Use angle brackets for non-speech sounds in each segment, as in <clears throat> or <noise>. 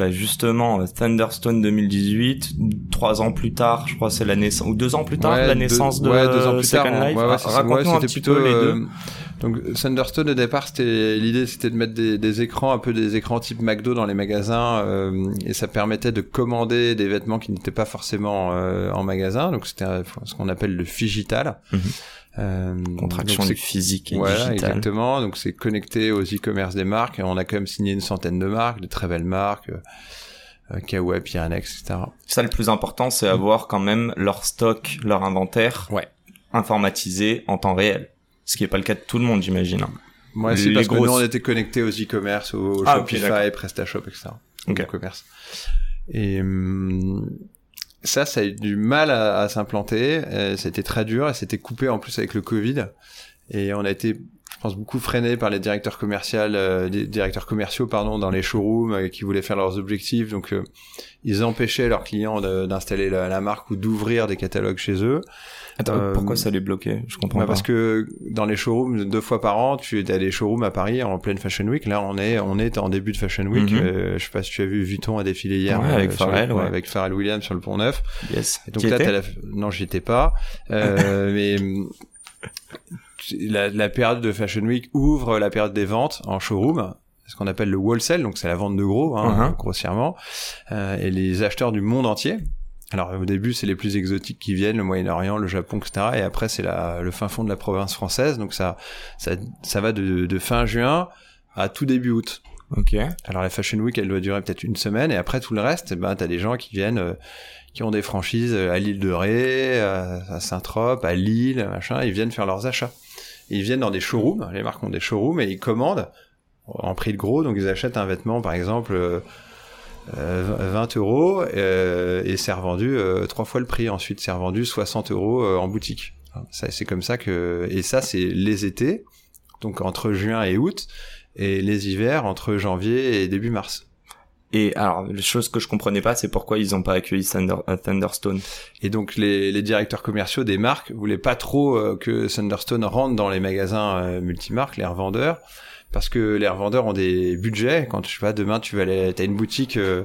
bah justement Thunderstone 2018 trois ans plus tard je crois c'est la naissance ou deux ans plus tard la naissance de ouais, deux ans plus Second tard, Life. ouais, ouais, raconte-nous un petit plutôt, peu les euh, deux. donc Thunderstone au départ c'était l'idée c'était de mettre des, des écrans un peu des écrans type McDo dans les magasins euh, et ça permettait de commander des vêtements qui n'étaient pas forcément euh, en magasin. Donc c'était ce qu'on appelle le figital. Mhm. Euh, contraction donc du physique et Voilà, digital exactement. Donc c'est connecté aux e-commerce des marques. On a quand même signé une centaine de marques, de très belles marques, euh, euh, Kawa, Pyrenex, etc. ça le plus important c'est avoir quand même leur stock leur inventaire Ouais. informatisé en temps réel ce qui est pas le cas de tout le monde j'imagine. Moi, c'est parce que grosses- nous, on était connectés aux e-commerce, au Ah, Shopify. PrestaShop, etc. Ok. Au commerce. Et ça, ça a eu du mal à, à s'implanter. Euh, C'était très dur et c'était coupé en plus avec le Covid. Et on a été, pense, beaucoup freiné par les directeurs commerciaux, euh, des directeurs commerciaux, pardon, dans les showrooms euh, qui voulaient faire leurs objectifs. Donc, euh, ils empêchaient leurs clients d'installer la, la marque ou d'ouvrir des catalogues chez eux. Attends, Euh, pourquoi ça les bloquait? Je comprends Bah, pas parce que dans les showrooms deux fois par an, tu as des showrooms à Paris en pleine Fashion Week. Là, on est on est en début de Fashion Week. Mhm. Euh, je sais pas si tu as vu Vuitton a défilé hier Ouais, euh, avec le- Pharrell, ouais. avec Pharrell Williams sur le Pont Neuf. yes Et donc là, t'as la... non, j'y étais pas. Euh, <laughs> mais la, la période de Fashion Week ouvre la période des ventes en showroom. Ce qu'on appelle le wholesale, donc c'est la vente de gros, hein, Mhm. grossièrement, Euh, et les acheteurs du monde entier. Alors au début c'est les plus exotiques qui viennent, le Moyen-Orient, le Japon, etc. Et après c'est la, le fin fond de la province française, donc ça ça, ça va de, de fin juin à tout début août. ok Alors la Fashion Week elle doit durer peut-être une semaine et après tout le reste, eh ben t'as des gens qui viennent, euh, qui ont des franchises euh, à l'île de Ré, à, à Saint-Trope, à Lille, machin, ils viennent faire leurs achats. Ils viennent dans des showrooms, les marques ont des showrooms et ils commandent en prix de gros, donc ils achètent un vêtement par exemple. euh, euh, 20 euros euh, et c'est revendu euh, trois fois le prix. Ensuite, c'est revendu 60 euros euh, en boutique. C'est comme ça que et ça, c'est les étés, donc entre juin et août, et les hivers entre janvier et début mars. Et alors les choses que je comprenais pas c'est pourquoi ils ont pas accueilli Thunder- euh, Thunderstone Et donc les, les directeurs commerciaux des marques voulaient pas trop euh, que Thunderstone rentre dans les magasins euh, multimarques, les revendeurs, parce que les revendeurs ont des budgets. Quand je sais pas, demain tu vas aller, t'as une boutique euh,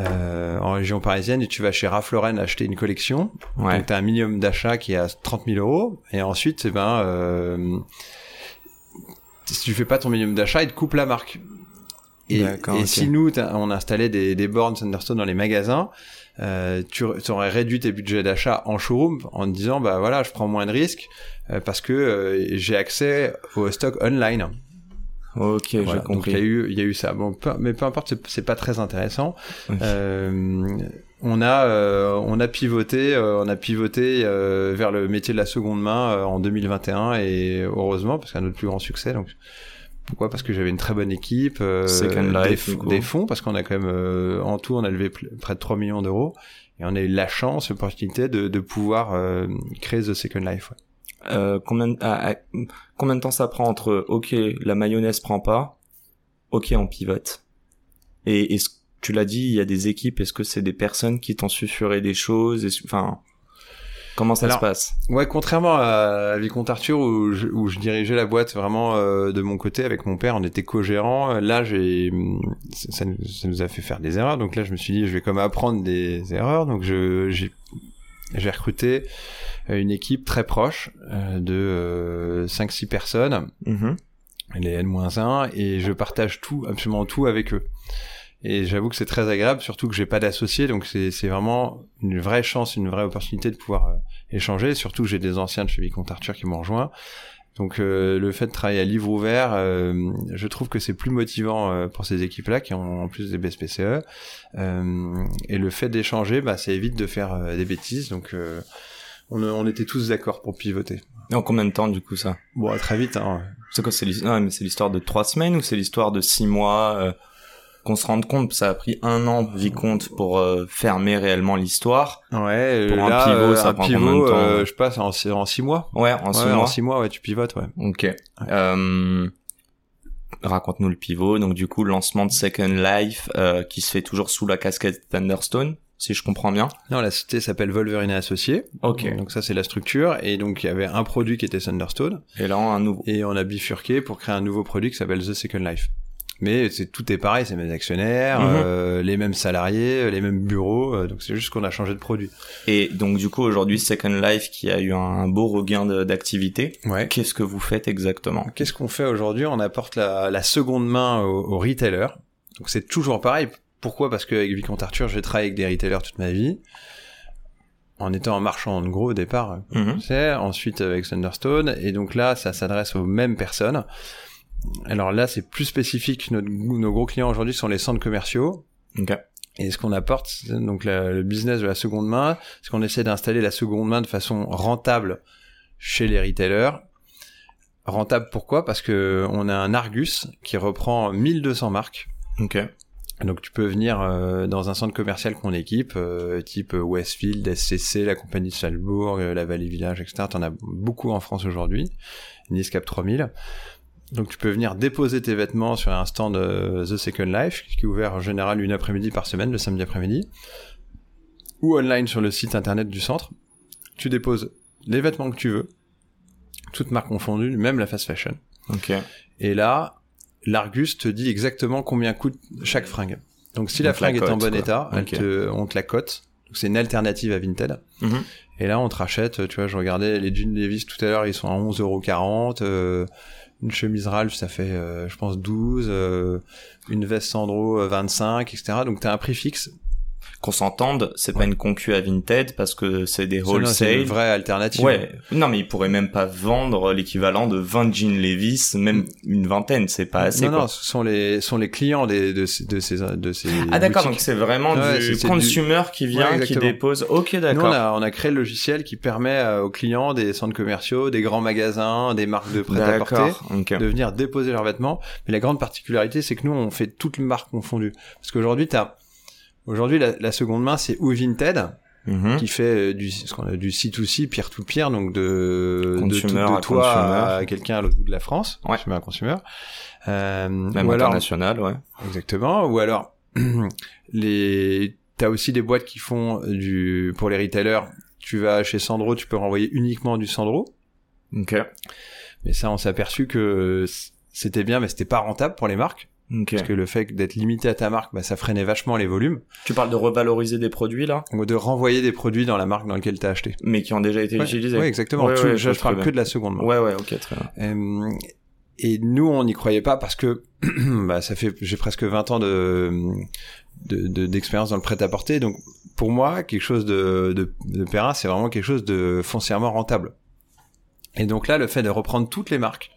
euh, en région parisienne et tu vas chez Ralph Lauren acheter une collection. ouais Donc t'as un minimum d'achat qui est à 30 000 euros et ensuite, eh ben, euh, si tu fais pas ton minimum d'achat, ils te coupent la marque. Et, si nous, on installait des, des bornes Thunderstone dans les magasins, euh, tu, aurais réduit tes budgets d'achat en showroom en te disant, bah voilà, je prends moins de risques euh, parce que euh, j'ai accès au stock online. ok j'ai Voilà, donc il y a compris eu, il y a eu ça. Bon, peu- mais peu importe, c'est- pas très intéressant. Euh, on a, euh, on a pivoté, euh, on a pivoté vers le métier de la seconde main en 2021 et heureusement parce qu'un notre plus grand succès. Donc pourquoi? Parce que j'avais une très bonne équipe, euh, des, fonds parce qu'on a quand même euh, en tout on a levé près de 3 millions d'euros et on a eu la chance, l'opportunité de, de pouvoir euh, créer The Second Life. ouais. Euh, combien, de- ah, ah, combien de temps ça prend entre ok la mayonnaise prend pas, ok on pivote. Et est-ce tu l'as dit, il y a des équipes. Est-ce que c'est des personnes qui t'ont susurré des choses Enfin, comment ça Alors, se passe? Ouais, contrairement à Vicomte Arthur où je, où je dirigeais la boîte vraiment euh, de mon côté avec mon père, on était co-gérants. Là, j'ai ça, nous- ça nous a fait faire des erreurs. Donc là, je me suis dit, je vais comme apprendre des erreurs. Donc je j'ai recruté euh, une équipe très proche euh, de euh, 5-6 personnes, Mhm. les N-1, et je partage tout, absolument tout avec eux. Et j'avoue que c'est très agréable, surtout que j'ai pas d'associés, donc c'est vraiment une vraie chance, une vraie opportunité de pouvoir euh, échanger. Surtout que j'ai des anciens de chez Vicomte Arthur qui m'ont rejoint. Donc euh, le fait de travailler à livre ouvert, euh, je trouve que c'est plus motivant euh, pour ces équipes-là qui ont en plus des BSPCE. Euh, et le fait d'échanger, bah, ça évite de faire euh, des bêtises. Donc euh, on, on était tous d'accord pour pivoter. Et en combien de temps du coup ça? Bon, très vite. Hein. C'est quoi C'est l'histoire, mais c'est l'histoire de trois semaines ou c'est l'histoire de six mois euh, qu'on se rende compte, ça a pris un an, Vicomte, pour euh, fermer réellement l'histoire. Ouais, Pour un pivot, euh, ça un prend pivot, combien de temps, euh, je passe en, en six mois. Ouais, en six mois. En six mois, ouais, tu pivotes, ouais. Ok. Euh, Raconte-nous le pivot. Donc du coup, lancement de Second Life euh, qui se fait toujours sous la casquette Thunderstone, si je comprends bien. Non, la société s'appelle Wolverine et Associés. Ok. Donc ça, c'est la structure. Et donc, il y avait un produit qui était Thunderstone. Et là, un nouveau. Et on a bifurqué pour créer un nouveau produit qui s'appelle The Second Life. Mais c'est tout est pareil, c'est les mêmes actionnaires, Mhm. euh, les mêmes salariés, les mêmes bureaux. euh, donc c'est juste qu'on a changé de produit. Et donc du coup, aujourd'hui, Second Life qui a eu un beau regain d'activité. Ouais. Qu'est-ce que vous faites exactement? Qu'est-ce qu'on fait aujourd'hui? On apporte la, la seconde main aux, aux retailers. Donc c'est toujours pareil. Pourquoi? Parce qu'avec Vicomte Arthur, j'ai travaillé avec des retailers toute ma vie. En étant un marchand de gros au départ, Mhm. c'est ensuite avec Thunderstone et donc là ça s'adresse aux mêmes personnes. Alors là c'est plus spécifique. Nos gros clients aujourd'hui sont les centres commerciaux et ce qu'on apporte, c'est donc la- le business de la seconde main, c'est qu'on essaie d'installer la seconde main de façon rentable chez les retailers. Rentable pourquoi? Parce que on a un Argus qui reprend 1200 marques. Ok. Donc tu peux venir euh, dans un centre commercial qu'on équipe, euh, type Westfield, SCC, la compagnie de Salzbourg, euh, la Vallée Village, etc. T'en as beaucoup en France aujourd'hui, Nice Cap 3000. Donc tu peux venir déposer tes vêtements sur un stand euh, The Second Life, qui est ouvert en général une après-midi par semaine, le samedi après-midi, ou online sur le site internet du centre. Tu déposes les vêtements que tu veux, toutes marques confondues, même la fast fashion. Ok. Et là, l'Argus te dit exactement combien coûte chaque fringue. Donc si la fringue est en bon quoi. état, elle Ok. te, on te la cote. C'est une alternative à Vinted. Mhm. Et là, on te rachète, tu vois, je regardais les jeans Levi's tout à l'heure, ils sont à 11,40€. Euh, une chemise Ralph, ça fait, euh, je pense, 12. euh, une veste Sandro, euh, 25, etc. Donc t'as un prix fixe. Qu'on s'entende, c'est pas une concu à Vinted parce que c'est des non, C'est wholesale. une vraie alternative. Ouais, non mais ils pourraient même pas vendre l'équivalent de 20 jeans Levi's, même une vingtaine, c'est pas assez non, quoi. non, ce sont les, sont les clients des, de, ces- de ces, de ces ah d'accord, donc c'est vraiment Ouais, du consumer qui vient, Ouais, qui dépose. Ok, Nous, d'accord. on a, on a créé le logiciel qui permet euh, aux clients des centres commerciaux, des grands magasins, des marques de prêt-à-porter D'accord. Ok. de venir déposer leurs vêtements. Mais la grande particularité, c'est que nous, on fait toutes les marques confondues. Parce qu'aujourd'hui, t'as, aujourd'hui, la, la seconde main, c'est ou Vinted, Mhm. qui fait euh, du, ce qu'on a, du C2C, peer-to-peer, donc de, de, de à toi à quelqu'un à l'autre bout de la France, Ouais. consumer à consumer. Euh, Même ou alors, international, ouais. Exactement. Ou alors, <clears throat> les, t'as aussi des boîtes qui font du, pour les retailers, tu vas chez Sandro, tu peux renvoyer uniquement du Sandro. Ok. Mais ça, on s'est aperçu que c'était bien, mais c'était pas rentable pour les marques. Parce que le fait d'être limité à ta marque, bah, ça freinait vachement les volumes. Tu parles de revaloriser des produits là, Ou de renvoyer des produits dans la marque dans laquelle t'as acheté. mais qui ont déjà été Ouais, utilisés. ouais, exactement. Ouais, Tout- ouais, je, je parle que de la seconde main. Ouais, ouais, ok, très bien. Euh, et nous, on n'y croyait pas parce que <clears throat> bah, ça fait j'ai presque 20 ans de de- de- d'expérience dans le prêt-à-porter. Donc, pour moi, quelque chose de, de, de Perrin, c'est vraiment quelque chose de foncièrement rentable. Et donc là, le fait de reprendre toutes les marques,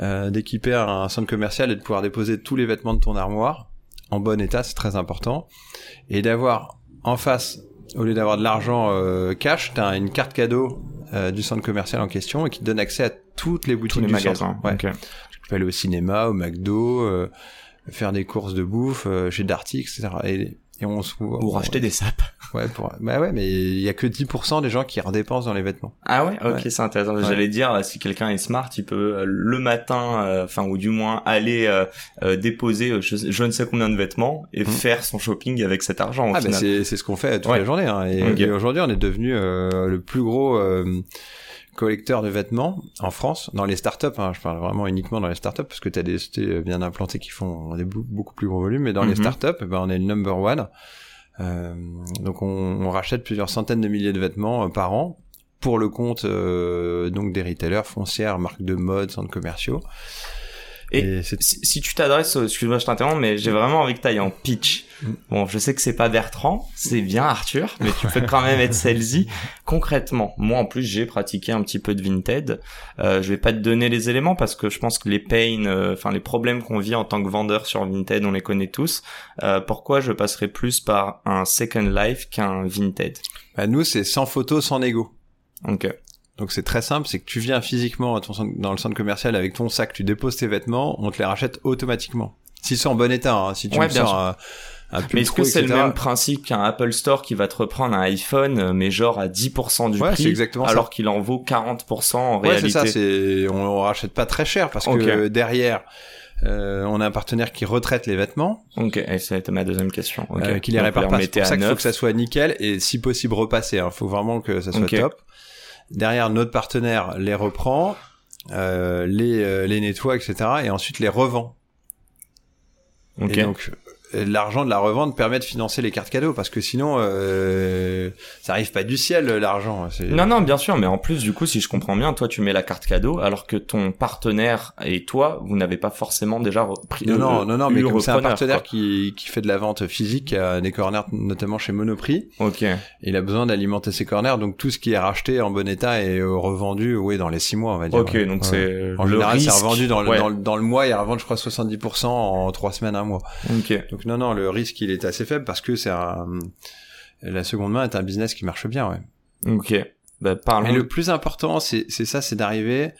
euh, d'équiper un centre commercial et de pouvoir déposer tous les vêtements de ton armoire en bon état, c'est très important. Et d'avoir en face, au lieu d'avoir de l'argent euh, cash, t'as une carte cadeau euh, du centre commercial en question et qui te donne accès à toutes les boutiques Tous les du magasins. Ouais. Tu peux aller au cinéma, au McDo, euh, faire des courses de bouffe euh, chez Darty, etc. Et, et on se Ou racheter des sapes. Ouais, pour... bah ouais, mais il y a que 10% des gens qui redépensent dans les vêtements. Ah ouais, ok, Ouais. c'est intéressant. Ouais. J'allais dire, si quelqu'un est smart, il peut euh, le matin, euh, enfin ou du moins aller euh, euh, déposer je, je ne sais combien de vêtements et Mhm. faire son shopping avec cet argent. Au Ah bah final. c'est c'est ce qu'on fait toute Ouais. la journée. Hein. Et, et aujourd'hui, on est devenu euh, le plus gros euh, collecteur de vêtements en France, dans les startups. Hein. Je parle vraiment uniquement dans les startups parce que tu as des sociétés bien implantées qui font des beaucoup plus gros volumes. Mais dans les Mhm. startups, eh ben, on est le number one. Euh, donc on, on rachète plusieurs centaines de milliers de vêtements euh, par an pour le compte euh, donc des retailers foncières, marques de mode, centres commerciaux. Et si, si tu t'adresses, excuse-moi, je t'interromps, mais j'ai vraiment envie que tu ailles en pitch. Bon, je sais que c'est pas Bertrand, c'est bien Arthur, mais tu peux quand même être celle-ci. Concrètement, moi en plus j'ai pratiqué un petit peu de Vinted. Euh, je vais pas te donner les éléments parce que je pense que les pains, euh, enfin les problèmes qu'on vit en tant que vendeur sur Vinted, on les connaît tous. Euh, pourquoi je passerai plus par un Second Life qu'un Vinted? Bah, nous c'est sans photo, sans négo. Ok. Donc c'est très simple, c'est que tu viens physiquement à ton centre- dans le centre commercial avec ton sac, tu déposes tes vêtements, on te les rachète automatiquement. s'ils sont en bon état. Hein. Si tu Ouais, me sors un, un Mais est-ce que c'est le même principe qu'un Apple Store qui va te reprendre un iPhone, euh, mais genre à 10% du Ouais, prix, exactement ça. alors qu'il en vaut 40% en Ouais, c'est réalité ça. C'est on, on rachète pas très cher parce que derrière, euh, on a un partenaire qui retraite les vêtements, Ok, et c'était ma deuxième question. Ok. euh, qui les répare pas. C'est pour ça qu'il faut que ça soit nickel et si possible repassé. Il faut vraiment que ça soit top. Derrière, notre partenaire les reprend, euh, les euh, les nettoie, etc. et ensuite les revend. Ok. Et donc euh, l'argent de la revente permet de financer les cartes cadeaux parce que sinon euh, ça arrive pas du ciel l'argent. Non, non, bien sûr, mais en plus, du coup, si je comprends bien, toi, tu mets la carte cadeau, alors que ton partenaire et toi, vous n'avez pas forcément déjà repris. Non, non, euh, non, non, eu mais comme c'est un partenaire quoi. qui, qui fait de la vente physique, des corners notamment chez Monoprix, Ok. il a besoin d'alimenter ses corners, donc tout ce qui est racheté en bon état est euh, revendu, oui, dans les six mois, on va dire. Ok, donc Ouais. c'est En le général, c'est revendu dans le, Ouais. dans, le, dans le mois, il revend, je crois, 70% en trois semaines, un mois. Ok. Donc non, non, le risque, il est assez faible parce que c'est un... La seconde main est un business qui marche bien, ouais. Ok. Bah, parlons. Mais le plus important, c'est ça, c'est d'arriver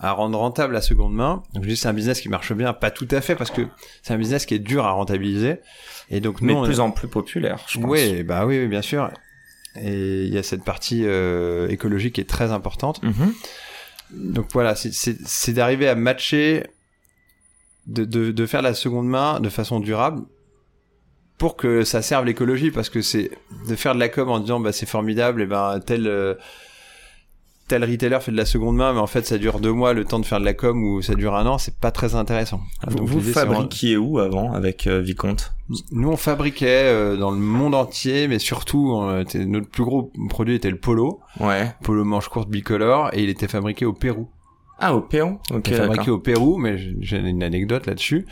à rendre rentable la seconde main. Donc je dis c'est un business qui marche bien, pas tout à fait parce que c'est un business qui est dur à rentabiliser. Et donc nous, mais de plus en plus populaire, je pense. oui, bah oui, oui, bien sûr. Et il y a cette partie euh, écologique qui est très importante. Mhm. Donc voilà, c'est- d'arriver à matcher, de, de, de faire la seconde main de façon durable pour que ça serve l'écologie, parce que c'est de faire de la com en disant bah c'est formidable, et ben tel euh, tel retailer fait de la seconde main, mais en fait ça dure deux mois le temps de faire de la com ou ça dure un an, c'est pas très intéressant. Vous, Donc, vous vraiment- fabriquiez où avant avec euh, Vicomte? Nous on fabriquait euh, dans le monde entier, mais surtout on était- notre plus gros produit était le polo, Ouais. polo manche courte bicolore, et il était fabriqué au Pérou. Ah, au Pérou Ok, fabriqué au Pérou, mais j'ai- une anecdote là-dessus.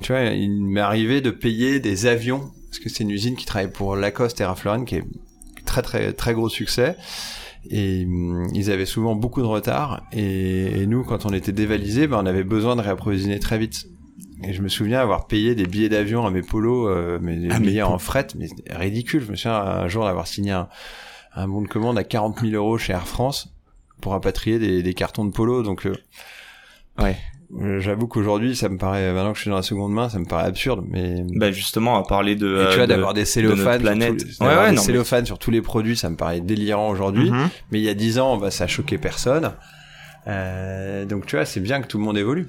Tu vois, il m'est arrivé de payer des avions, parce que c'est une usine qui travaille pour Lacoste et Ralph Lauren, qui est très très très gros succès. Et hum, ils avaient souvent beaucoup de retard. Et, et nous, quand on était dévalisés, ben, on avait besoin de réapprovisionner très vite. Et je me souviens avoir payé des billets d'avion à mes polos, euh, mais des Ah, billets en fret, mais ridicule. Je me souviens un jour d'avoir signé un, un bon de commande à 40 000 euros chez Air France pour rapatrier des, des cartons de polo. Donc, euh, Ouais. euh, J'avoue qu'aujourd'hui, ça me paraît, maintenant que je suis dans la seconde main, ça me paraît absurde, mais Bah justement, à parler de. et euh, tu vois, de- d'avoir des de cellophanes, notre sur planète. les- Ouais, ouais, des non, mais- cellophanes sur tous les produits, ça me paraît délirant aujourd'hui. Mhm. Mais il y a dix ans, bah, ça a choqué personne. Euh, donc tu vois, c'est bien que tout le monde évolue.